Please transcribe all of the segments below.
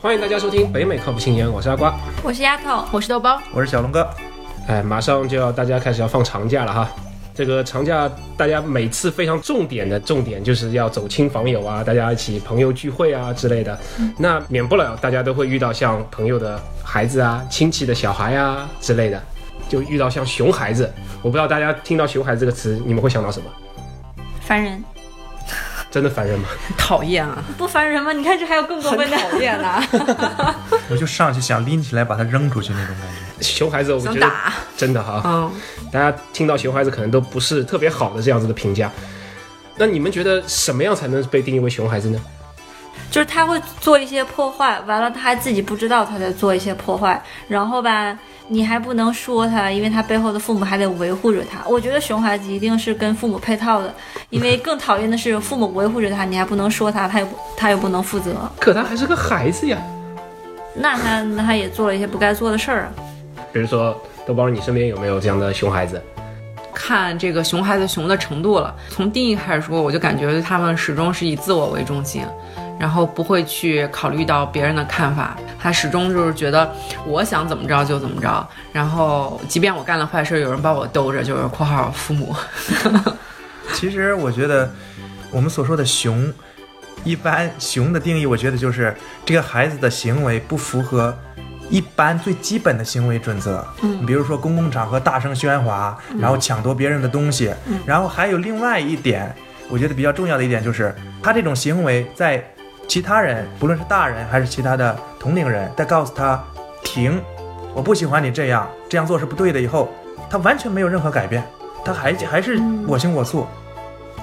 欢迎大家收听北美靠谱青年，我是阿瓜。我是丫头，我是豆包，我是小龙哥。哎，马上就要大家开始要放长假了哈。这个长假，大家每次非常重点的重点就是要走亲访友啊，大家一起朋友聚会啊之类的。那免不了大家都会遇到像朋友的孩子啊、亲戚的小孩啊之类的，就遇到像熊孩子。我不知道大家听到熊孩子这个词，你们会想到什么？烦人，真的烦人吗？讨厌啊，不烦人吗？你看这还有更过很分的。讨厌啊，我就上去想拎起来把它扔出去那种感觉。熊孩子，我觉得，真的哈，嗯，大家听到熊孩子可能都不是特别好的这样子的评价。那你们觉得什么样才能被定义为熊孩子呢？就是他会做一些破坏，完了他还自己不知道他在做一些破坏，然后吧，你还不能说他，因为他背后的父母还得维护着他。我觉得熊孩子一定是跟父母配套的，因为更讨厌的是父母维护着他，你还不能说他，他又他又不能负责，可他还是个孩子呀。那他那他也做了一些不该做的事儿啊。比如说，豆包，你身边有没有这样的熊孩子？看这个熊孩子熊的程度了。从定义开始说，我就感觉他们始终是以自我为中心，然后不会去考虑到别人的看法。他始终就是觉得我想怎么着就怎么着，然后即便我干了坏事，有人把我兜着，就是（括号父母。其实我觉得，我们所说的熊，一般熊的定义，我觉得就是这个孩子的行为不符合一般最基本的行为准则。嗯，比如说公共场合大声喧哗，然后抢夺别人的东西，然后还有另外一点，我觉得比较重要的一点就是，他这种行为在其他人，不论是大人还是其他的同龄人，在告诉他停，我不喜欢你这样，这样做是不对的以后，他完全没有任何改变，他还还是我行我素。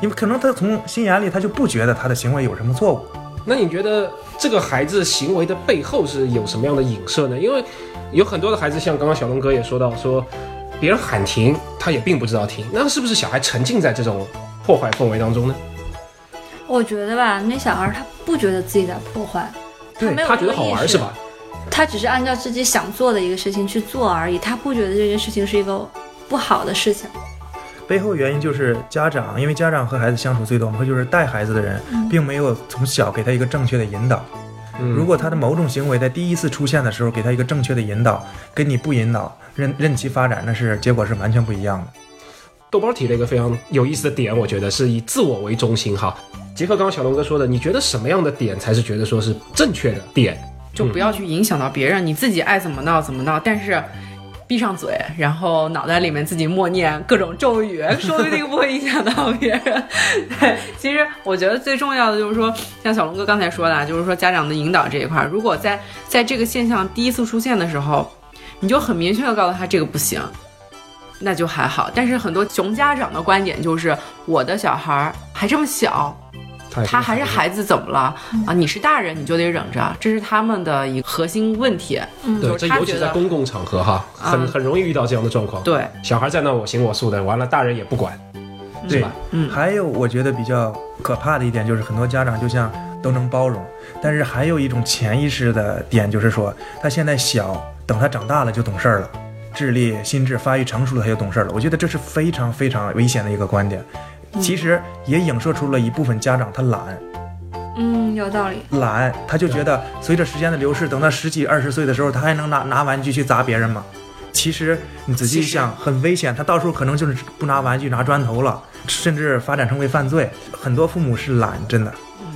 因为可能他从心眼里他就不觉得他的行为有什么错误，那你觉得这个孩子行为的背后是有什么样的影射呢？因为有很多的孩子，像刚刚小龙哥也说到，说别人喊停，他也并不知道停，那是不是小孩沉浸在这种破坏氛围当中呢？我觉得吧，那小孩他不觉得自己在破坏，他没有他觉得这个意识好玩是吧？他只是按照自己想做的一个事情去做而已，他不觉得这件事情是一个不好的事情。背后原因就是家长，因为家长和孩子相处最多，我们就是带孩子的人，并没有从小给他一个正确的引导。嗯如果他的某种行为在第一次出现的时候给他一个正确的引导，跟你不引导，任任其发展，那是结果是完全不一样的。豆包提了一个非常有意思的点，我觉得是以自我为中心哈。结合刚刚小龙哥说的，你觉得什么样的点才是觉得说是正确的点？就不要去影响到别人，你自己爱怎么闹怎么闹，但是。闭上嘴，然后脑袋里面自己默念各种咒语，说不定不会影响到别人。对，其实我觉得最重要的就是说，像小龙哥刚才说的啊，就是说家长的引导这一块儿，如果在在这个现象第一次出现的时候，你就很明确的告诉他这个不行，那就还好。但是很多熊家长的观点就是，我的小孩儿还这么小，他还是孩子，怎么了啊？你是大人，你就得忍着，这是他们的一个核心问题。嗯对，这尤其在公共场合哈，很嗯很容易遇到这样的状况。对，小孩在那我行我素的，完了大人也不管，对吧？嗯还有我觉得比较可怕的一点就是，很多家长就像都能包容，但是还有一种潜意识的点，就是说他现在小，等他长大了就懂事儿了，智力、心智发育成熟了他就懂事儿了。我觉得这是非常非常危险的一个观点，其实也影射出了一部分家长他懒。嗯，有道理。懒，他就觉得随着时间的流逝，等到十几二十岁的时候，他还能拿拿玩具去砸别人吗？其实你仔细一想，很危险。他到时候可能就是不拿玩具，拿砖头了，甚至发展成为犯罪。很多父母是懒，真的。嗯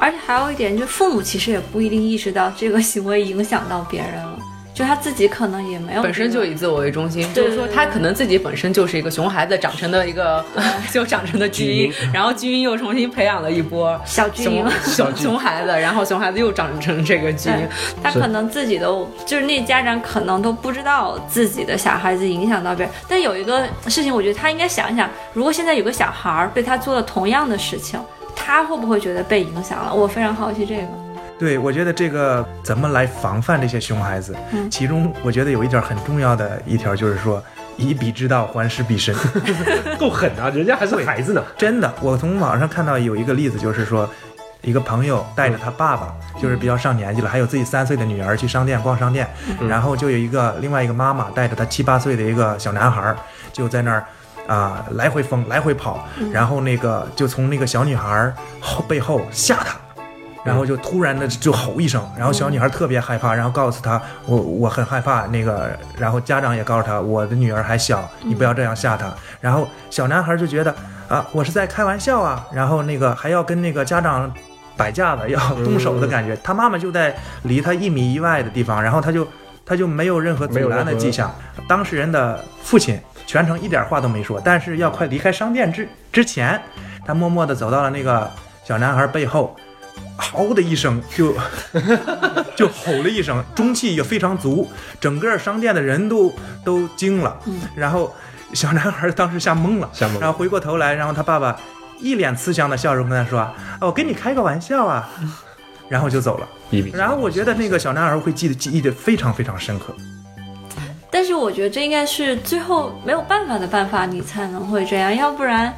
而且还有一点，就父母其实也不一定意识到这个行为影响到别人了，就他自己可能也没有本身就以自我为中心，就是说他可能自己本身就是一个熊孩子长成的一个 就长成的基因，然后基因又重新培养了一波小基因，小熊熊孩子，然后熊孩子又长成这个基因，他可能自己都就是那家长可能都不知道自己的小孩子影响到别人。但有一个事情，我觉得他应该想一想，如果现在有个小孩儿对他做了同样的事情，他会不会觉得被影响了？我非常好奇这个。对，我觉得这个怎么来防范这些熊孩子？嗯其中我觉得有一点很重要的一条就是说，以彼之道还施彼身。够狠啊！人家还是孩子呢。真的，我从网上看到有一个例子，就是说，一个朋友带着他爸爸，就是比较上年纪了，还有自己三岁的女儿去商店逛商店，然后就有一个另外一个妈妈带着他七八岁的一个小男孩儿，就在那儿，啊、来回疯，来回跑，然后那个就从那个小女孩后背后吓她。然后就突然的就吼一声，然后小女孩特别害怕，然后告诉她我我很害怕那个，然后家长也告诉她我的女儿还小，你不要这样吓她。然后小男孩就觉得啊我是在开玩笑啊，然后那个还要跟那个家长摆架子要动手的感觉。他妈妈就在离他一米以外的地方，然后他就他就没有任何阻拦的迹象。当事人的父亲全程一点话都没说，但是要快离开商店之之前，他默默地走到了那个小男孩背后，嗷的一声就 就吼了一声，中气也非常足，整个商店的人都都惊了。然后小男孩当时吓懵了，吓懵了然后回过头来，然后他爸爸一脸慈祥的笑容跟他说：“啊，我跟你开个玩笑啊。”然后就走了。然后我觉得那个小男孩会记得记忆的非常非常深刻。但是我觉得这应该是最后没有办法的办法，你才能会这样，要不然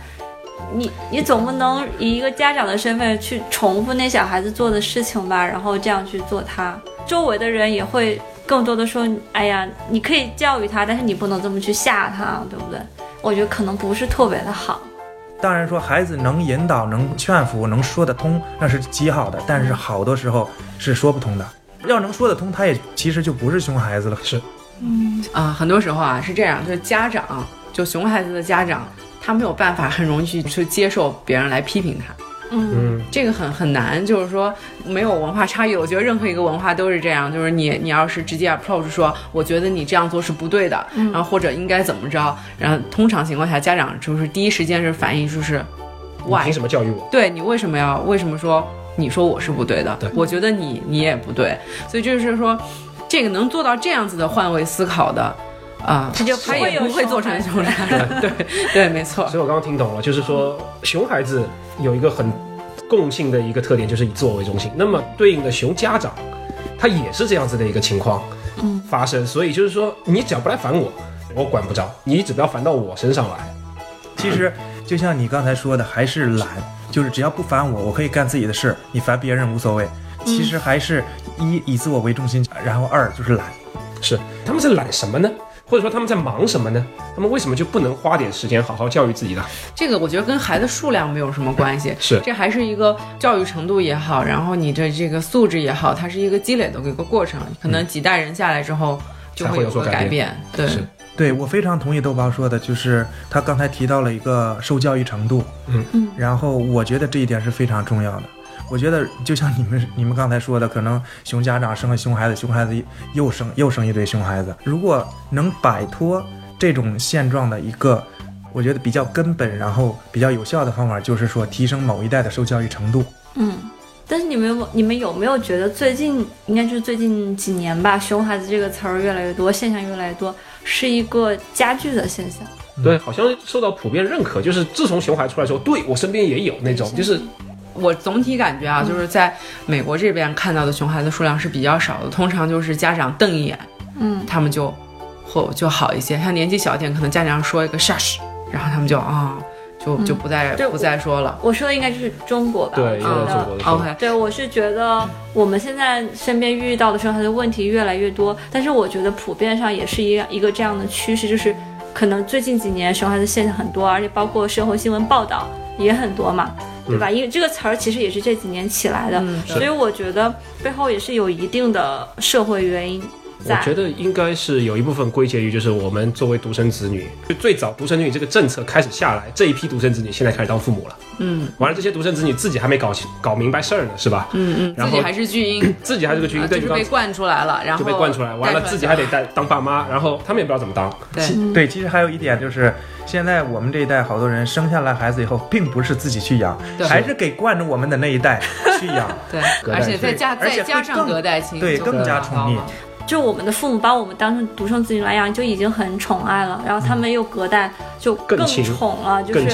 你你总不能以一个家长的身份去重复那小孩子做的事情吧，然后这样去做他，周围的人也会更多的说，哎呀，你可以教育他，但是你不能这么去吓他，对不对？我觉得可能不是特别的好。当然说孩子能引导、能劝服、能说得通，那是极好的。但是好多时候是说不通的。要能说得通，他也其实就不是熊孩子了。是嗯啊，很多时候啊是这样，就是家长，就熊孩子的家长，他没有办法很容易去去接受别人来批评他，嗯，嗯，这个很很难。就是说没有文化差异，我觉得任何一个文化都是这样，就是你你要是直接 approach 说，我觉得你这样做是不对的，然后或者应该怎么着，然后通常情况下，家长就是第一时间是反应就是你 why 凭什么教育我？对你为什么要为什么说你说我是不对的？对我觉得你你也不对，所以就是说，这个能做到这样子的换位思考的，啊、他就他也不会做成熊熊孩子。对对，没错所。以我刚刚听懂了，就是说熊孩子有一个很共性的一个特点，就是以自我为中心。那么对应的熊家长，他也是这样子的一个情况嗯发生。所以就是说，你只要不来烦我，我管不着；你只要烦到我身上来，其实就像你刚才说的，还是懒，就是只要不烦我，我可以干自己的事，你烦别人无所谓。其实还是一以自我为中心，然后二就是懒。是他们是懒什么呢？或者说他们在忙什么呢？他们为什么就不能花点时间好好教育自己呢？这个我觉得跟孩子数量没有什么关系，是这还是一个教育程度也好，然后你的这个素质也好，它是一个积累的一个过程，可能几代人下来之后就会会有有所改变。对，对我非常同意豆包说的，就是他刚才提到了一个受教育程度，嗯嗯，然后我觉得这一点是非常重要的。我觉得就像你们你们刚才说的，可能熊家长生了熊孩子，熊孩子又生又生一堆熊孩子。如果能摆脱这种现状的一个，我觉得比较根本，然后比较有效的方法，就是说提升某一代的受教育程度。嗯，但是你们有你们有没有觉得最近应该就是最近几年吧，“熊孩子”这个词儿越来越多，现象越来越多，是一个加剧的现象。对，好像受到普遍认可。就是自从熊孩出来之后，对我身边也有那种，就是我总体感觉啊，就是在美国这边看到的熊孩子数量是比较少的，通常就是家长瞪一眼，嗯，他们就或就好一些。像年纪小一点，可能家长说一个 shush，然后他们就啊、就就不再、对不再说了。我说的应该就是中国吧？对，中国的 OK，对，我是觉得我们现在身边遇到的时候，他的问题越来越多，但是我觉得普遍上也是一个一个这样的趋势，就是可能最近几年熊孩子现象很多，而且包括社会新闻报道也很多嘛，对吧？因为这个词儿其实也是这几年起来的，嗯所以我觉得背后也是有一定的社会原因在。我觉得应该是有一部分归结于，就是我们作为独生子女，就最早独生子女这个政策开始下来，这一批独生子女现在开始当父母了。嗯完了，这些独生子女自己还没搞清搞明白事儿呢，是吧？嗯嗯，然后自己还是巨婴，自己还是个巨婴，就是被惯出来了，然后就被惯出来，完了自己还得带当爸妈，然后他们也不知道怎么当。对嗯对，其实还有一点就是，现在我们这一代好多人生下来孩子以后，并不是自己去养，对还是给惯着我们的那一代去养。对，而且再加而且再加上隔代亲，对更加宠溺就我们的父母把我们当成独生子女来养，就已经很宠爱了，然后他们又隔代就更宠了，就是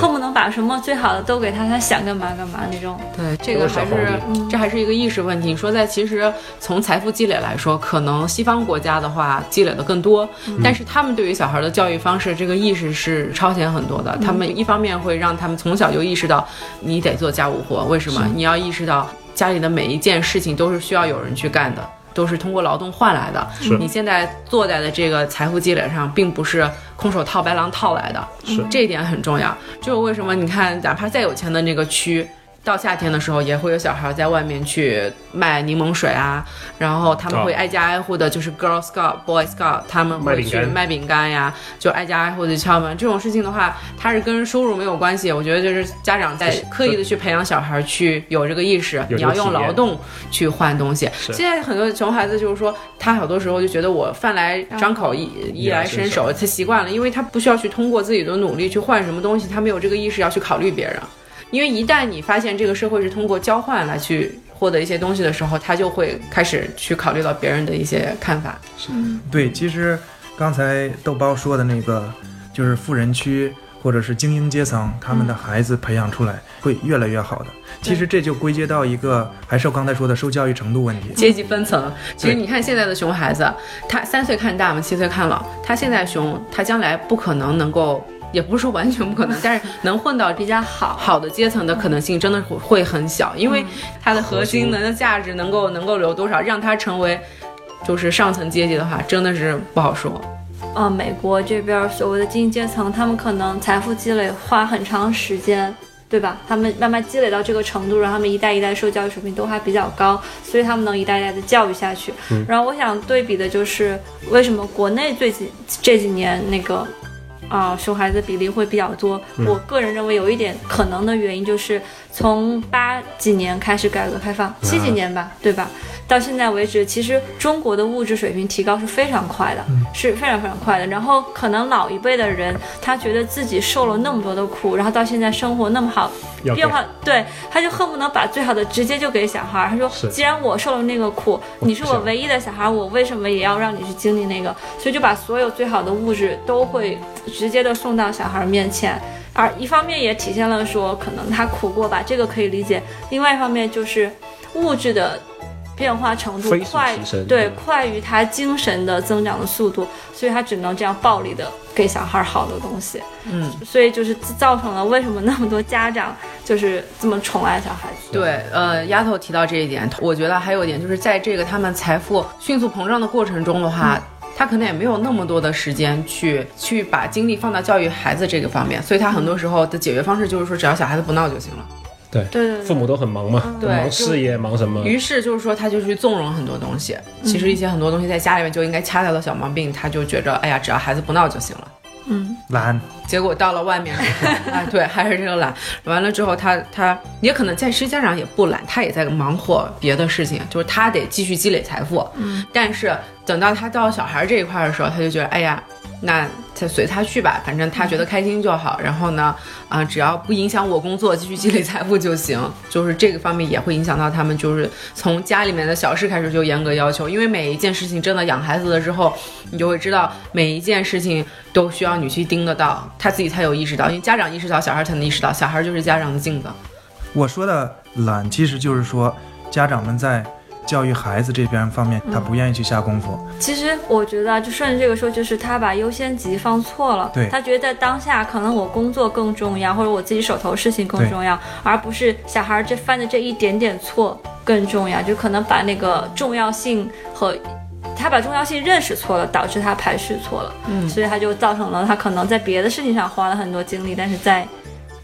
恨不能把什么最好的都给他，他想干嘛干嘛那种。对，这个还是这还是一个意识问题。你说在其实从财富积累来说，可能西方国家的话积累的更多，但是他们对于小孩的教育方式这个意识是超前很多的。他们一方面会让他们从小就意识到你得做家务活，为什么？你要意识到家里的每一件事情都是需要有人去干的。都是通过劳动换来的。是你现在坐在的这个财富积累上，并不是空手套白狼套来的，是这一点很重要。就是为什么你看，哪怕再有钱的那个区。到夏天的时候，也会有小孩在外面去卖柠檬水啊，然后他们会哦挨家挨户的，就是 Girl Scout、Boy Scout，他们会去卖饼干呀，就挨家挨户的敲门。这种事情的话，它是跟收入没有关系。我觉得就是家长在刻意的去培养小孩去有这个意识，你要用劳动去换东西。现在很多熊孩子就是说，他好多时候就觉得我饭来张口，衣衣来伸手，他习惯了，因为他不需要去通过自己的努力去换什么东西，他没有这个意识要去考虑别人。因为一旦你发现这个社会是通过交换来去获得一些东西的时候，他就会开始去考虑到别人的一些看法。嗯对，其实刚才豆包说的那个，就是富人区或者是精英阶层，他们的孩子培养出来会越来越好的。其实这就归结到一个，还是我刚才说的受教育程度问题。阶级分层，其实你看现在的熊孩子，他三岁看大嘛，七岁看老。他现在熊，他将来不可能能够，也不是说完全不可能，但是能混到比较好好的阶层的可能性真的会会很小，因为它的核心能的价值能够能够留多少，让它成为就是上层阶级的话，真的是不好说。呃，美国这边所谓的精英阶层，他们可能财富积累花很长时间，对吧？他们慢慢积累到这个程度，然后他们一代一代受教育水平都还比较高，所以他们能一代一代的教育下去。然后我想对比的就是，为什么国内最近这几年那个。啊、熊孩子比例会比较多。我个人认为有一点可能的原因就是从八几年开始改革开放，七几年吧，对吧？到现在为止，其实中国的物质水平提高是非常快的，是非常非常快的。然后可能老一辈的人，他觉得自己受了那么多的苦，然后到现在生活那么好，变化，对，他就恨不能把最好的直接就给小孩儿。他说，既然我受了那个苦，你是我唯一的小孩儿，我为什么也要让你去经历那个？所以就把所有最好的物质都会直接的送到小孩儿面前。而一方面也体现了说，可能他苦过吧，这个可以理解；另外一方面就是物质的变化程度快，对，快于他精神的增长的速度，所以他只能这样暴力的给小孩儿好的东西。嗯，所以就是造成了为什么那么多家长就是这么宠爱小孩子。对，呃，丫头提到这一点，我觉得还有一点就是在这个他们财富迅速膨胀的过程中的话。他可能也没有那么多的时间去去把精力放到教育孩子这个方面，所以他很多时候的解决方式就是说，只要小孩子不闹就行了。对对对，父母都很忙嘛，忙事业，忙什么？于是就是说，他就去纵容很多东西。其实一些很多东西在家里面就应该掐掉的小毛病，他就觉着，哎呀，只要孩子不闹就行了。嗯，懒，结果到了外面之后，哎，对，还是这个懒。完了之后他，他也可能在实际家长也不懒，他也在忙活别的事情，就是他得继续积累财富。嗯，但是等到他到小孩这一块的时候，他就觉得，哎呀，那他随他去吧，反正他觉得开心就好。然后呢，啊、只要不影响我工作，继续积累财富就行。就是这个方面也会影响到他们，就是从家里面的小事开始就严格要求，因为每一件事情真的养孩子了之后，你就会知道每一件事情都需要你去盯得到，他自己才有意识到，因为家长意识到，小孩才能意识到，小孩就是家长的镜子。我说的懒，其实就是说家长们在教育孩子这边方面，他不愿意去下功夫。其实我觉得啊，就顺着这个说，就是他把优先级放错了。对他觉得在当下，可能我工作更重要，或者我自己手头事情更重要，而不是小孩这犯的这一点点错更重要。就可能把那个重要性和他把重要性认识错了，导致他排序错了。嗯所以他就造成了他可能在别的事情上花了很多精力，但是在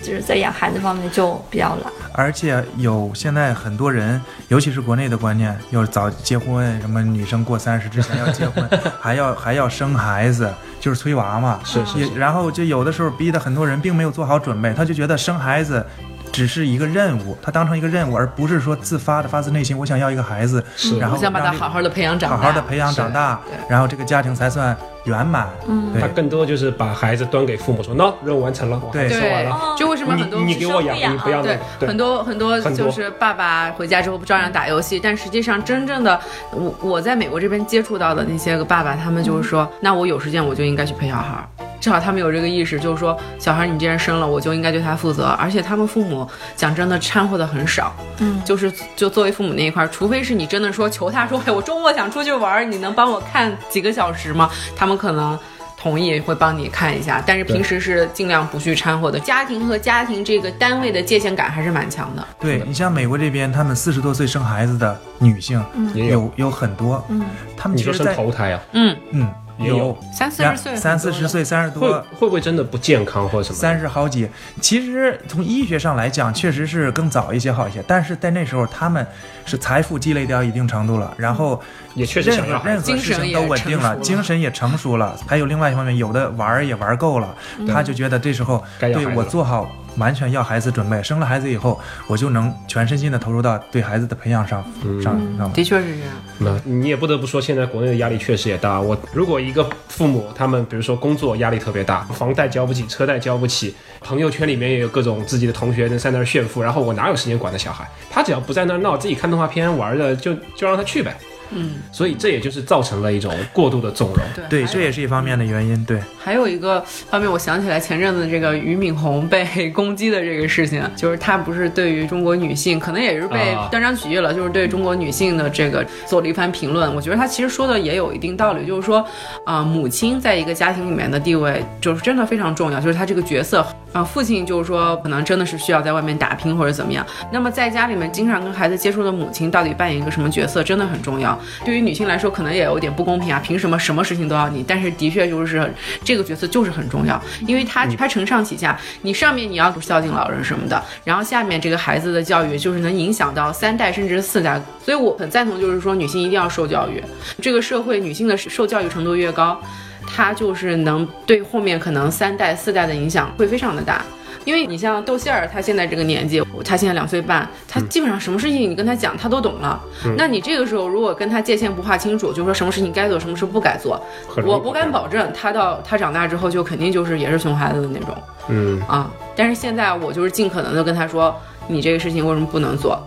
就是在养孩子方面就比较懒。而且有现在很多人，尤其是国内的观念，要早结婚，什么女生过三十之前要结婚，还要还要生孩子，就是催娃嘛。是是是，然后就有的时候逼得很多人并没有做好准备，他就觉得生孩子只是一个任务，他当成一个任务，而不是说自发的发自内心，我想要一个孩子，是。然后我想把他好好的培养长大，好好的培养长大，然后这个家庭才算圆满。嗯。他更多就是把孩子端给父母说，喏，任务完成了，我孩子生完对。就为什么很多你你给我养，你不要那对，对很多很多很多。就是爸爸回家之后不照样打游戏，但实际上真正的我我在美国这边接触到的那些个爸爸，他们就是说，那我有时间我就应该去陪小孩儿，至少他们有这个意识，就是说小孩儿你既然生了，我就应该对他负责，而且他们父母讲真的掺和的很少，嗯就是就作为父母那一块儿，除非是你真的说求他说，哎，我周末想出去玩儿，你能帮我看几个小时吗？他们可能。同意会帮你看一下，但是平时是尽量不去掺和的。家庭和家庭这个单位的界限感还是蛮强的。对你像美国这边，他们四十多岁生孩子的女性也有。有有很多，嗯，他们你说生其实在头胎啊？嗯，嗯也有三四十岁，三四十岁、三十多、会不会真的不健康或者什么？三十好几。其实从医学上来讲，确实是更早一些好一些，但是在那时候他们是财富积累到一定程度了，然后也确实任想要孩子。何任何事情都稳定了，精神也成熟了。还有另外一方面，有的玩儿也玩够了，他就觉得这时候对我做好完全要孩子准备，生了孩子以后，我就能全身心的投入到对孩子的培养上嗯上上。的确是这样。那你也不得不说，现在国内的压力确实也大。我如果一个父母他们比如说工作压力特别大，房贷交不起，车贷交不起，朋友圈里面也有各种自己的同学在那儿炫富，然后我哪有时间管他小孩？他只要不在那儿闹，自己看动画片玩的，就就让他去呗。嗯，所以这也就是造成了一种过度的纵容。对对，这也是一方面的原因。对，还有一个方面，我想起来前阵子这个俞敏洪被攻击的这个事情，就是他不是对于中国女性，可能也是被啊断章取义了，就是对中国女性的这个做了一番评论。我觉得他其实说的也有一定道理，就是说，啊、母亲在一个家庭里面的地位就是真的非常重要，就是他这个角色，啊、父亲就是说可能真的是需要在外面打拼或者怎么样。那么在家里面经常跟孩子接触的母亲到底扮演一个什么角色，真的很重要。对于女性来说，可能也有点不公平啊，凭什么什么事情都要你？但是的确就是这个角色就是很重要，因为他他承上启下，你上面你要孝敬老人什么的，然后下面这个孩子的教育就是能影响到三代甚至四代，所以我很赞同，就是说女性一定要受教育，这个社会女性的受教育程度越高，她就是能对后面可能三代四代的影响会非常的大。因为你像豆馅儿，他现在这个年纪，他现在两岁半，他基本上什么事情你跟他讲，他都懂了。那你这个时候如果跟他界限不划清楚，就说什么事情该做，什么事不该做，我不敢保证，他到他长大之后就肯定就是也是熊孩子的那种嗯，啊。但是现在我就是尽可能的跟他说，你这个事情为什么不能做？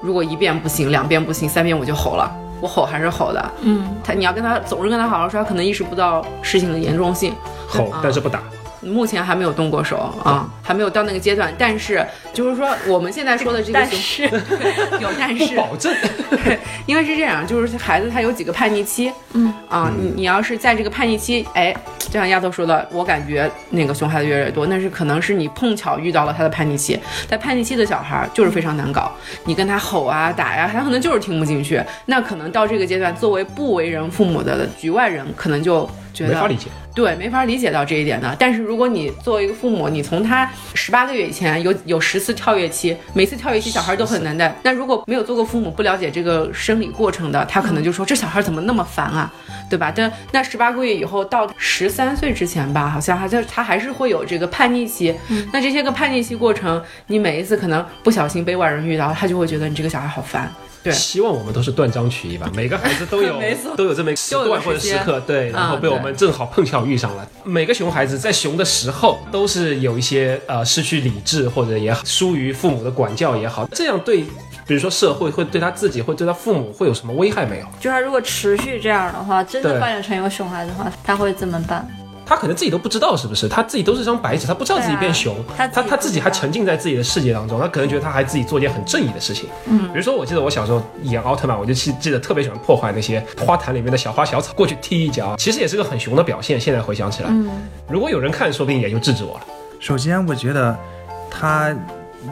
如果一遍不行，两遍不行，三遍我就吼了。我吼还是吼的，嗯，他你要跟他总是跟他好好说，他可能意识不到事情的严重性。吼，但是不打。目前还没有动过手啊，还没有到那个阶段。但是就是说，我们现在说的这个熊但是 有但是，保证。因为是这样，就是孩子他有几个叛逆期，嗯啊，你你要是在这个叛逆期，哎，就像丫头说的，我感觉那个熊孩子越来越多，那是可能是你碰巧遇到了他的叛逆期。在叛逆期的小孩儿就是非常难搞，你跟他吼啊打呀、他可能就是听不进去。那可能到这个阶段，作为不为人父母的局外人，可能就觉得没法理解。对，没法理解到这一点的。但是如果你作为一个父母，你从他十八个月以前有有十次跳跃期，每次跳跃期小孩都很难带。那如果没有做过父母，不了解这个生理过程的，他可能就说这小孩怎么那么烦啊，对吧？但那十八个月以后到十三岁之前吧，好像还在他还是会有这个叛逆期。那这些个叛逆期过程，你每一次可能不小心被外人遇到，他就会觉得你这个小孩好烦。对希望我们都是断章取义吧，每个孩子都有都有这么一个时段或者时刻，对，然后被我们正好碰巧遇上了。每个熊孩子在熊的时候，都是有一些呃失去理智或者也好疏于父母的管教也好，这样对，比如说社会会对他自己会对他父母会有什么危害没有？就他如果持续这样的话，真的发展成一个熊孩子的话，他会怎么办？他可能自己都不知道是不是，他自己都是张白纸，他不知道自己变熊，啊他自他他自己还沉浸在自己的世界当中，他可能觉得他还自己做一件很正义的事情。嗯，比如说我记得我小时候演奥特曼，我就记记得特别喜欢破坏那些花坛里面的小花小草，过去踢一脚，其实也是个很熊的表现。现在回想起来，嗯，如果有人看，说不定也就制止我了。首先我觉得他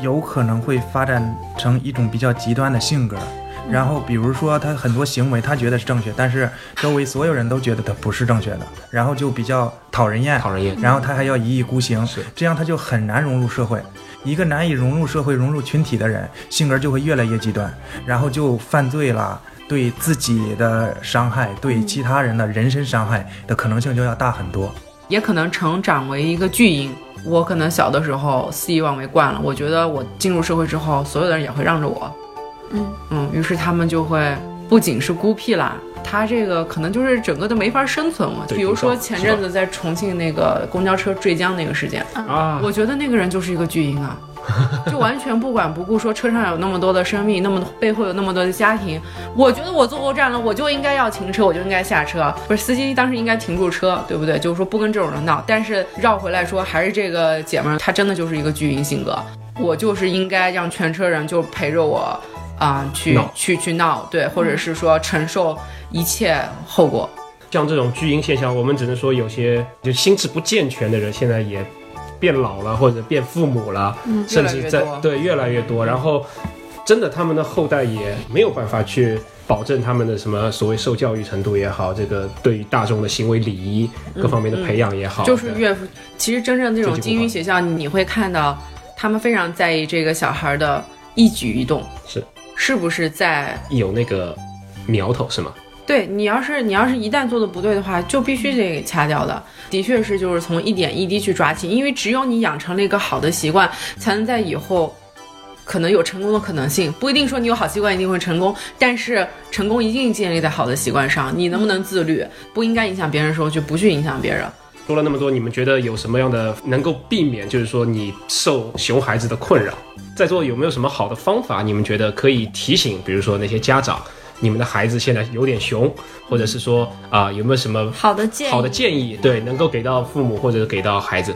有可能会发展成一种比较极端的性格。然后，比如说他很多行为，他觉得是正确，但是周围所有人都觉得他不是正确的，然后就比较讨人厌，讨人厌然后他还要一意孤行，这样他就很难融入社会。一个难以融入社会、融入群体的人，性格就会越来越极端，然后就犯罪了，对自己的伤害、对其他人的人身伤害的可能性就要大很多。也可能成长为一个巨婴。我可能小的时候肆意妄为惯了，我觉得我进入社会之后，所有的人也会让着我。嗯嗯，于是他们就会不仅是孤僻啦，他这个可能就是整个都没法生存了。对比如说前阵子在重庆那个公交车坠江那个事件，啊，我觉得那个人就是一个巨婴啊，就完全不管不顾，说车上有那么多的生命，那么背后有那么多的家庭，我觉得我坐过站了，我就应该要停车，我就应该下车。不是司机当时应该停住车，对不对？就是说不跟这种人闹。但是绕回来说，还是这个姐们儿，她真的就是一个巨婴性格。我就是应该让全车人就陪着我。啊、去去去闹，对，或者是说承受一切后果，像这种巨婴现象，我们只能说有些就心智不健全的人现在也变老了，或者变父母了，嗯甚至在对越来越多，然后真的他们的后代也没有办法去保证他们的什么所谓受教育程度也好，这个对于大众的行为礼仪各方面的培养也好，对就是越。其实真正这种精英学校，你会看到他们非常在意这个小孩的一举一动，是是不是在有那个苗头是吗？对你要是你要是一旦做的不对的话，就必须得给掐掉的。的确是就是从一点一滴去抓起，因为只有你养成了一个好的习惯，才能在以后。可能有成功的可能性，不一定说你有好习惯一定会成功，但是成功一定建立在好的习惯上。你能不能自律，不应该影响别人的时候就不去影响别人。说了那么多，你们觉得有什么样的能够避免，就是说你受熊孩子的困扰？在座有没有什么好的方法？你们觉得可以提醒，比如说那些家长，你们的孩子现在有点熊，或者是说啊、有没有什么好的建议，好的建议？对，能够给到父母或者给到孩子。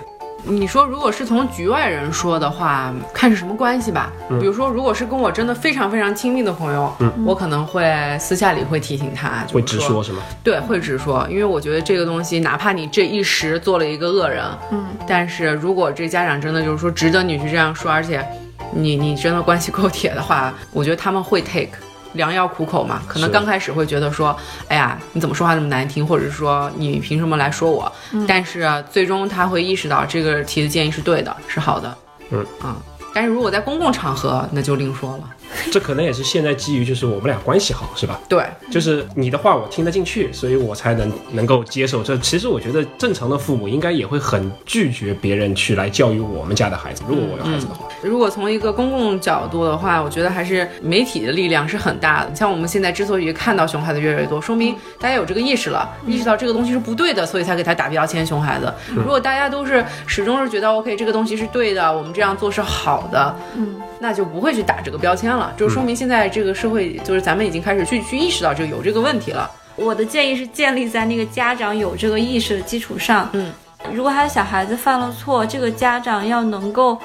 你说，如果是从局外人说的话，看是什么关系吧。嗯比如说，如果是跟我真的非常非常亲密的朋友，我可能会私下里会提醒他，就是会直说是吗？对，会直说，因为我觉得这个东西，哪怕你这一时做了一个恶人，嗯，但是如果这家长真的就是说值得你去这样说，而且你你真的关系够铁的话，我觉得他们会 take。良药苦口嘛，可能刚开始会觉得说，哎呀，你怎么说话那么难听，或者是说你凭什么来说我？但是最终他会意识到这个提的建议是对的，是好的。嗯啊，但是如果在公共场合，那就另说了。这可能也是现在基于就是我们俩关系好，是吧？对，就是你的话我听得进去，所以我才能能够接受。这其实我觉得正常的父母应该也会很拒绝别人去来教育我们家的孩子。如果我有孩子的话，如果从一个公共角度的话，我觉得还是媒体的力量是很大的。像我们现在之所以看到熊孩子越来越多，说明大家有这个意识了，意识到这个东西是不对的，所以才给他打标签熊孩子。如果大家都是始终是觉得 OK 这个东西是对的，我们这样做是好的，嗯，那就不会去打这个标签了。就说明现在这个社会，就是咱们已经开始去去意识到这个有这个问题了。我的建议是建立在那个家长有这个意识的基础上。嗯，如果他的小孩子犯了错，这个家长要能够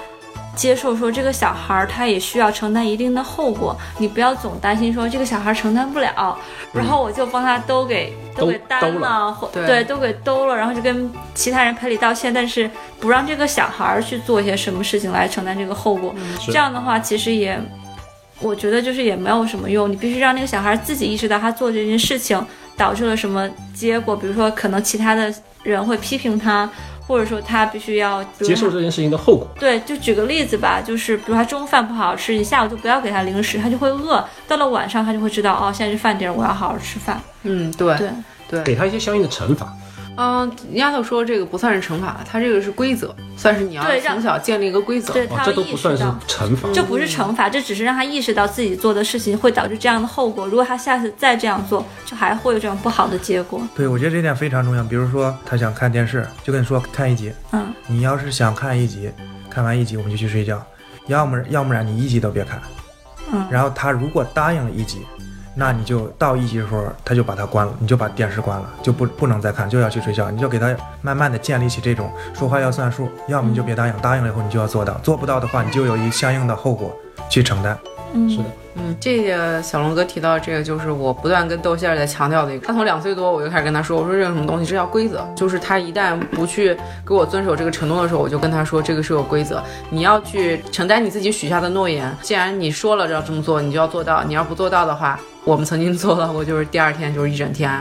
接受说这个小孩儿他也需要承担一定的后果，你不要总担心说这个小孩承担不了，然后我就帮他都给都给担兜了，或对对，都给兜了，然后就跟其他人赔礼道歉，但是不让这个小孩儿去做一些什么事情来承担这个后果，是这样的话其实也。我觉得就是也没有什么用，你必须让那个小孩自己意识到他做这件事情导致了什么结果，比如说可能其他的人会批评他，或者说他必须要接受这件事情的后果。对，就举个例子吧，就是比如他中午饭不好好吃，你下午就不要给他零食，他就会饿。到了晚上，他就会知道哦，现在是饭点儿，我要好好吃饭。嗯，对对，对，给他一些相应的惩罚，嗯，丫头说这个不算是惩罚，他这个是规则，算是你要对从小建立一个规则。哦，对他这都不算是。惩罚。这不是惩罚，这只是让他意识到自己做的事情会导致这样的后果。如果他下次再这样做，就还会有这种不好的结果。对，我觉得这点非常重要。比如说，他想看电视，就跟你说看一集。嗯，你要是想看一集，看完一集我们就去睡觉，要么要不然你一集都别看。嗯然后他如果答应了一集，那你就到一级的时候他就把它关了，你就把电视关了，就不不能再看，就要去睡觉。你就给他慢慢的建立起这种说话要算数，要么你就别答应，答应了以后你就要做到，做不到的话你就有一相应的后果去承担。嗯，是的，嗯，这个小龙哥提到这个，就是我不断跟豆馅儿在强调的一个。他从两岁多我就开始跟他说，我说这有什么东西，这叫规则。就是他一旦不去给我遵守这个承诺的时候，我就跟他说，这个是有规则，你要去承担你自己许下的诺言。既然你说了要这么做，你就要做到。你要不做到的话，我们曾经做到过，就是第二天就是一整天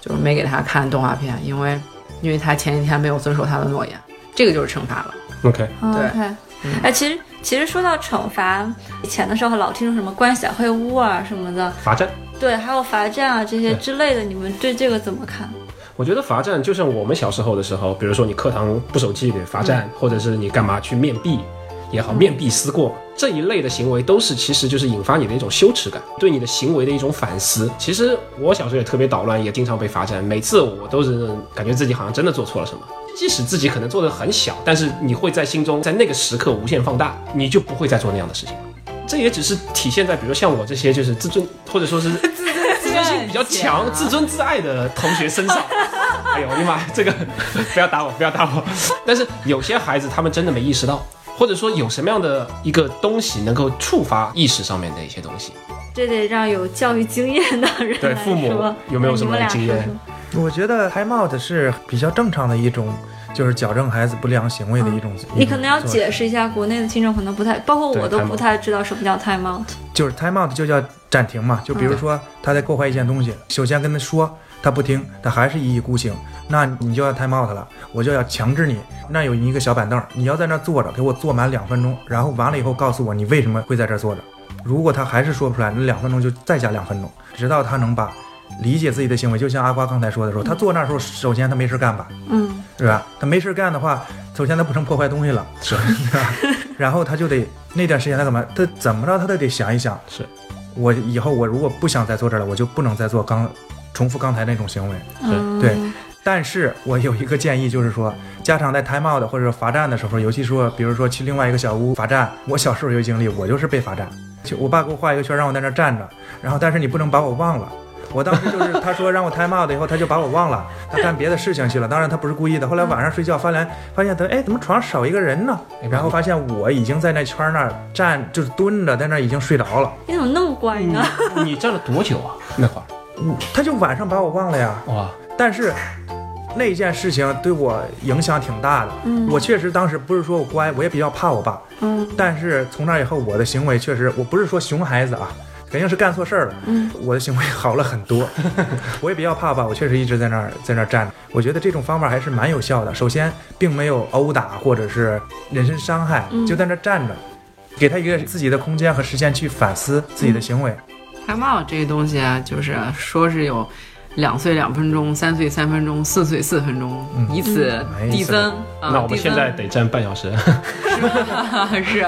就是没给他看动画片，因为因为他前几天没有遵守他的诺言，这个就是惩罚了。OK，对哎，其实其实说到惩罚，以前的时候老听说什么关小黑屋啊什么的，罚站。对，还有罚站啊这些之类的，你们对这个怎么看？我觉得罚站就像我们小时候的时候，比如说你课堂不守纪律罚站，或者是你干嘛去面壁也好，面壁思过这一类的行为，都是其实就是引发你的一种羞耻感，对你的行为的一种反思。其实我小时候也特别捣乱，也经常被罚站，每次我都是感觉自己好像真的做错了什么。即使自己可能做的很小，但是你会在心中在那个时刻无限放大，你就不会再做那样的事情了。这也只是体现在比如说像我这些就是自尊或者说是 自尊自尊心比较强、自尊自爱的同学身上。哎呦我的妈！这个不要打我，不要打我。但是有些孩子他们真的没意识到，或者说有什么样的一个东西能够触发意识上面的一些东西。这得让有教育经验的人来对父母说有没有什么经验说说我觉得 time out 是比较正常的一种，就是矫正孩子不良行为的一种。你可能要解释一下，国内的听众可能不太，包括我都不太知道什么叫 time out。就是 time out 就叫暂停嘛。就比如说他在破坏一件东西，首先跟他说，他不听，他还是一意孤行，那你就要 time out 了，我就要强制你。那有一个小板凳，你要在那坐着，给我坐满两分钟，然后完了以后告诉我你为什么会在这儿坐着。如果他还是说不出来，那两分钟就再加两分钟，直到他能把理解自己的行为，就像阿瓜刚才说的时候，他坐那儿时候，首先他没事干吧，嗯，是吧？他没事干的话，首先他不成破坏东西了，是是吧？然后他就得那段时间他干嘛？他怎么着他都得想一想，是我以后我如果不想再坐这儿了，我就不能再做刚重复刚才那种行为。嗯对但是我有一个建议，就是说家长在 time out 或者罚站的时候，尤其说比如说去另外一个小屋罚站，我小时候有经历，我就是被罚站，就我爸给我画一个圈，让我在那儿站着，然后但是你不能把我忘了。我当时就是 他说让我 time out 以后，他就把我忘了，他干别的事情去了。当然他不是故意的。后来晚上睡觉发现发现他哎怎么床上少一个人呢？然后发现我已经在那圈那儿站就是蹲着，在那儿已经睡着了。你怎么那么乖呢？你站了多久啊？那会儿嗯他就晚上把我忘了呀。哇，但是那件事情对我影响挺大的。嗯我确实当时不是说我乖，我也比较怕我爸，嗯但是从那以后，我的行为确实，我不是说熊孩子啊，肯定是干错事儿了。嗯，我的行为好了很多。我也比较怕吧，我确实一直在那儿在那儿站着。我觉得这种方法还是蛮有效的。首先，并没有殴打或者是人身伤害，嗯就在那儿站着，给他一个自己的空间和时间去反思自己的行为。time out 这个东西啊，就是说是有两岁两分钟，三岁三分钟，四岁四分钟，嗯以此递增。啊那我们现在得站半小时。是，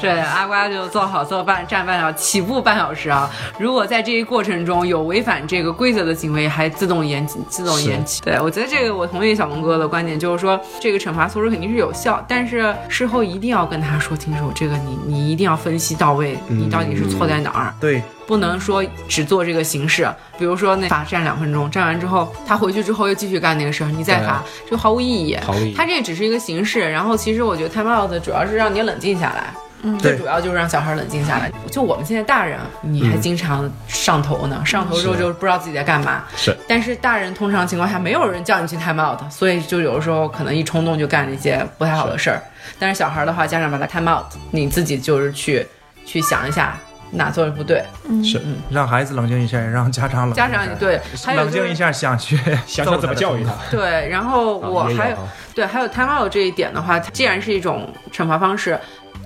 对，阿瓜就做好做半站半小时，起步半小时啊。如果在这一过程中有违反这个规则的行为，还自动延自动延期。对我觉得这个我同意小龙哥的观点，就是说这个惩罚措施肯定是有效，但是事后一定要跟他说清楚，这个你你一定要分析到位，你到底是错在哪儿。对，不能说只做这个形式，比如说那罚站两分钟，站完之后他回去之后又继续干那个事儿，你再罚，就毫无意义。毫无意义他这只是一个形式，然后其实我觉得 time out 主要是让你冷静下来。嗯最主要就是让小孩冷静下来。就我们现在大人，你还经常上头呢，上头之后就不知道自己在干嘛。是，但是大人通常情况下没有人叫你去 time out，所以就有的时候可能一冲动就干一些不太好的事儿。但是小孩的话，家长把他 time out，你自己就是去去想一下哪做的不对。是，让孩子冷静一下，也让家长冷静家一下长对，还有就是冷静一下，想去想想怎么教育他。对，然后我还有啊有啊对，还有 time out 这一点的话，既然是一种惩罚方式，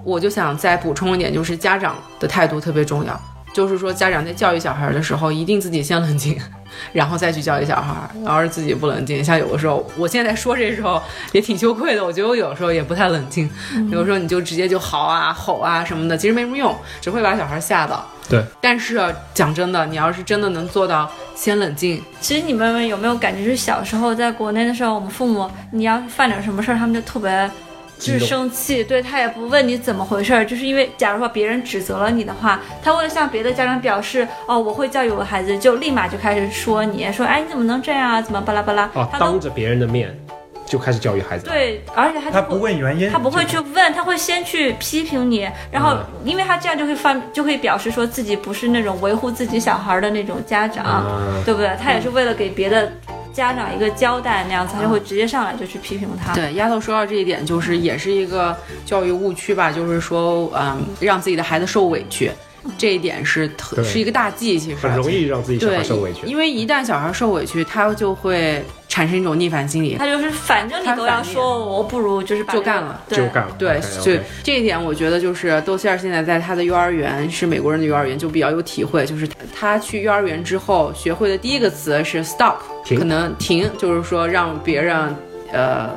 我就想再补充一点，就是家长的态度特别重要。就是说，家长在教育小孩的时候，一定自己先冷静，然后再去教育小孩。要是自己不冷静，像有的时候，我现在说这时候也挺羞愧的。我觉得我有时候也不太冷静，有时候你就直接就嚎啊、吼啊什么的，其实没什么用，只会把小孩吓到。对，但是讲真的，你要是真的能做到先冷静，其实你们有没有感觉，就是小时候在国内的时候，我们父母你要是犯点什么事儿，他们就特别。就是生气，对他也不问你怎么回事儿，就是因为假如说别人指责了你的话，他为了向别的家长表示，哦，我会教育我的孩子，就立马就开始说你说，哎，你怎么能这样啊？怎么巴拉巴拉？哦，他当着别人的面就开始教育孩子。对，而且他他不问原因，他不会去问，他会先去批评你，然后嗯因为他这样就会发，就会表示说自己不是那种维护自己小孩的那种家长，啊，对不对？他也是为了给别的家长一个交代，那样子他就会直接上来就去批评他。对，丫头说到这一点，就是也是一个教育误区吧，就是说，嗯，让自己的孩子受委屈，这一点是特是一个大忌，其实很容易让自己小对孩受委屈。因为一旦小孩受委屈，他就会产生一种逆反心理，他就是反正你都要说我，我不如就是把就干了对就干了。对 OK，OK 就这一点，我觉得就是豆馅儿现在在他的幼儿园是美国人的幼儿园，就比较有体会。就是他去幼儿园之后学会的第一个词是 stop，可能停，就是说让别人呃。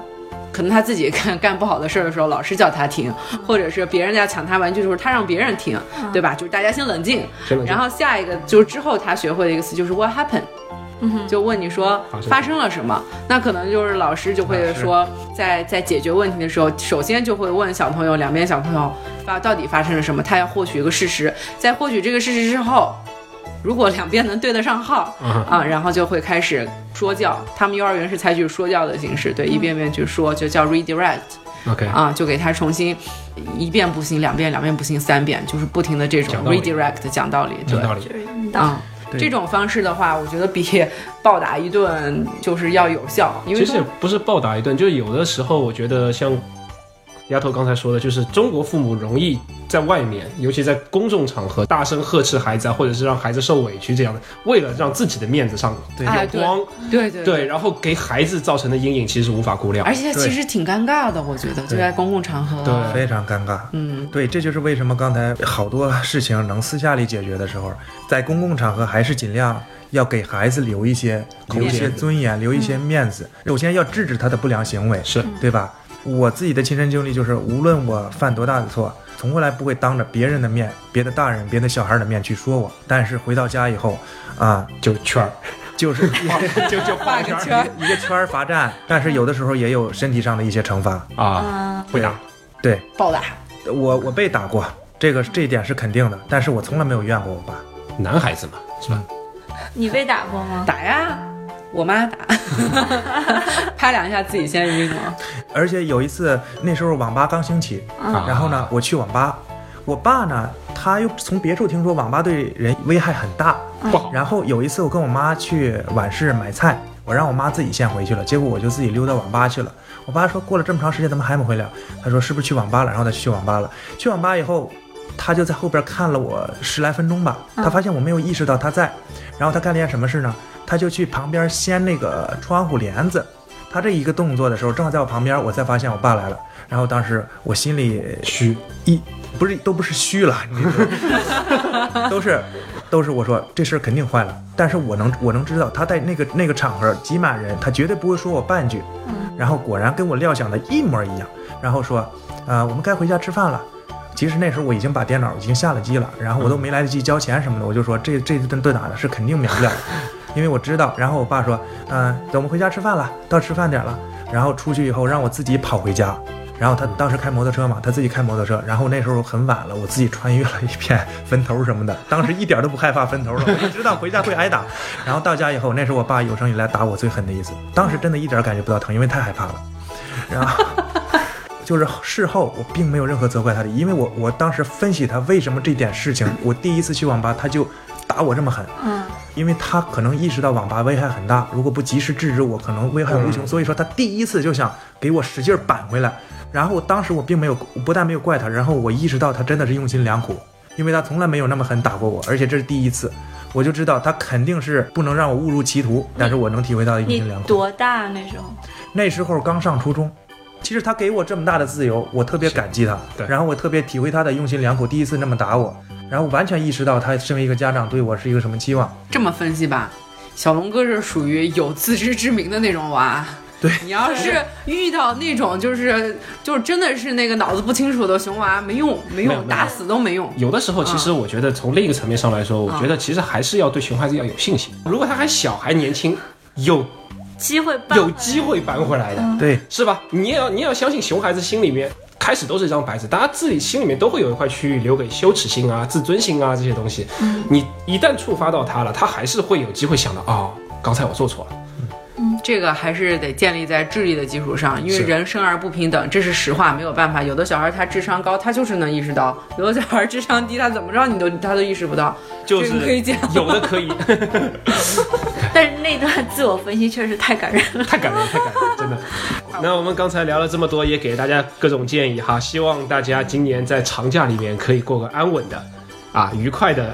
可能他自己 干干不好的事儿的时候，老师叫他停，或者是别人在抢他玩具的时候，他让别人停，对吧？就是大家先冷静。然后下一个就是之后他学会的一个词就是 what happened，嗯，就问你说发生了什么？那可能就是老师就会说，在在解决问题的时候，首先就会问小朋友，两边小朋友发到底发生了什么，他要获取一个事实，在获取这个事实之后。如果两边能对得上号啊啊，然后就会开始说教。他们幼儿园是采取说教的形式，对，一遍遍去说，就叫 redirect，OK，啊，就给他重新一遍不行，两遍，两遍不行，三遍，就是不停的这种讲道理 redirect 讲道理，对。啊、对这种方式的话，我觉得比暴打一顿就是要有效，因为其实也不是暴打一顿，就是有的时候我觉得像丫头刚才说的，就是中国父母容易在外面，尤其在公众场合大声呵斥孩子啊，或者是让孩子受委屈这样的，为了让自己的面子上对。有光，对对对，然后给孩子造成的阴影其实无法估量。而且其实挺尴尬的，我觉得就在公共场合，对。非常尴尬。嗯，对，这就是为什么刚才好多事情能私下里解决的时候，在公共场合还是尽量要给孩子留一些留一些尊严，留一些面子。首先要制止他的不良行为，是。对吧？我自己的亲身经历就是，无论我犯多大的错，从来不会当着别人的面、别的大人、别的小孩的面去说我。但是回到家以后，啊，就圈儿，就是 就就画个圈儿一个圈儿罚站，但是有的时候也有身体上的一些惩罚。啊，嗯，会打。对暴打。我，我被打过，这个这一点是肯定的，但是我从来没有怨过我爸。男孩子嘛，是吧？你被打过吗？打呀，我妈打，拍两下自己先晕了。而且有一次，那时候网吧刚兴起，啊然后呢，我去网吧，我爸呢，他又从别处听说网吧对人危害很大，不好，然后有一次我跟我妈去晚市买菜，我让我妈自己先回去了，结果我就自己溜到网吧去了。我爸说过了这么长时间怎么还没回来？他说是不是去网吧了？然后他去网吧了。去网吧以后，他就在后边看了我十来分钟吧，他发现我没有意识到他在，然后他干了件什么事呢？他就去旁边掀那个窗户帘子。他这一个动作的时候，正好在我旁边，我才发现我爸来了。然后当时我心里虚，一不是都不是虚了，你 都是都是我说这事儿肯定坏了，但是我能我能知道他在那个那个场合挤满人，他绝对不会说我半句，然后果然跟我料想的一模一样，然后说，啊、我们该回家吃饭了。其实那时候我已经把电脑已经下了机了，然后我都没来得及交钱什么的，我就说这这顿顿打的是肯定免不了的，因为我知道。然后我爸说，嗯、走，我们回家吃饭了，到吃饭点了。然后出去以后让我自己跑回家，然后他当时开摩托车嘛，他自己开摩托车，然后那时候很晚了，我自己穿越了一片坟头什么的，当时一点都不害怕坟头了，我就知道回家会挨打。然后到家以后，那是我爸有生以来打我最狠的一次，当时真的一点感觉不到疼，因为太害怕了。然后 就是事后我并没有任何责怪他的，因为我我当时分析他为什么这点事情，我第一次去网吧他就打我这么狠，嗯，因为他可能意识到网吧危害很大，如果不及时制止我，可能危害无穷。所以说他第一次就想给我使劲扳回来。然后当时我并没有，我不但没有怪他，然后我意识到他真的是用心良苦，因为他从来没有那么狠打过我，而且这是第一次，我就知道他肯定是不能让我误入歧途。但是我能体会到用心良苦。多大那时候？那时候刚上初中，其实他给我这么大的自由，我特别感激他。对然后我特别体会他的用心良苦，第一次那么打我，然后完全意识到他身为一个家长对我是一个什么期望。这么分析吧，小龙哥是属于有自知之明的那种娃。对你要是遇到那种就是就是真的是那个脑子不清楚的熊娃，没用，没用，打死都没用。有的时候，其实我觉得从另一个层面上来说，我觉得其实还是要对熊孩子要有信心。如果他还小还年轻，有机会办有机会扳回来的，对，是吧？你也要你也要相信熊孩子心里面开始都是一张白纸，大家自己心里面都会有一块区域留给羞耻心啊、自尊心啊这些东西。你一旦触发到他了，他还是会有机会想到哦，刚才我做错了。这个还是得建立在智力的基础上，因为人生而不平等，这是实话，没有办法。有的小孩他智商高，他就是能意识到；有的小孩智商低，他怎么着你都他都意识不到。就是这个可以讲有的可以，但是那段自我分析确实太感人了。太感人，太感人，真的。那我们刚才聊了这么多，也给大家各种建议哈，希望大家今年在长假里面可以过个安稳的、啊愉快的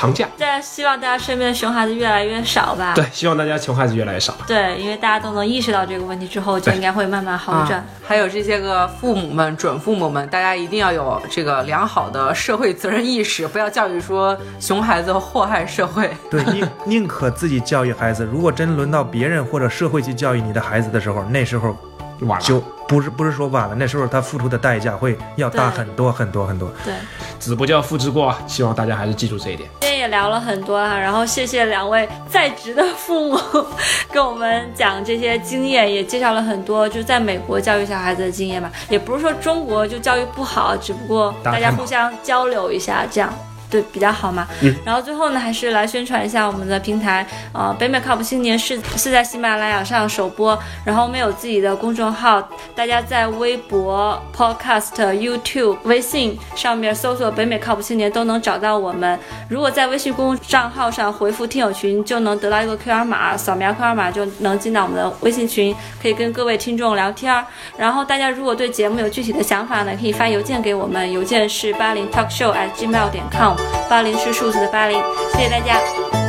长假。大家希望大家身边的熊孩子越来越少吧？对，希望大家熊孩子越来越少。对，因为大家都能意识到这个问题之后，就应该会慢慢好转。啊，还有这些个父母们、准父母们，大家一定要有这个良好的社会责任意识，不要教育说熊孩子祸害社会。对，宁宁可自己教育孩子，如果真轮到别人或者社会去教育你的孩子的时候，那时候晚了，就不是不是说晚了，那时候他付出的代价会要大很多很多很多。对，子不教父之过啊，希望大家还是记住这一点。也聊了很多啊，然后谢谢两位在职的父母 跟我们讲这些经验，也介绍了很多就在美国教育小孩子的经验吧。也不是说中国就教育不好，只不过大家互相交流一下这样。对比较好嘛。嗯。然后最后呢，还是来宣传一下我们的平台，呃，北美靠谱青年是是在喜马拉雅上首播，然后我们有自己的公众号，大家在微博、Podcast、YouTube、微信上面搜索“北美靠谱青年”都能找到我们。如果在微信公众账号上回复“听友群”，就能得到一个 QR 码，扫描 QR 码就能进到我们的微信群，可以跟各位听众聊天儿。然后大家如果对节目有具体的想法呢，可以发邮件给我们，邮件是八零 talkshow at gmail 点 com，八零是数字的八零。谢谢大家。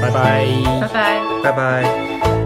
拜拜。拜拜。拜拜。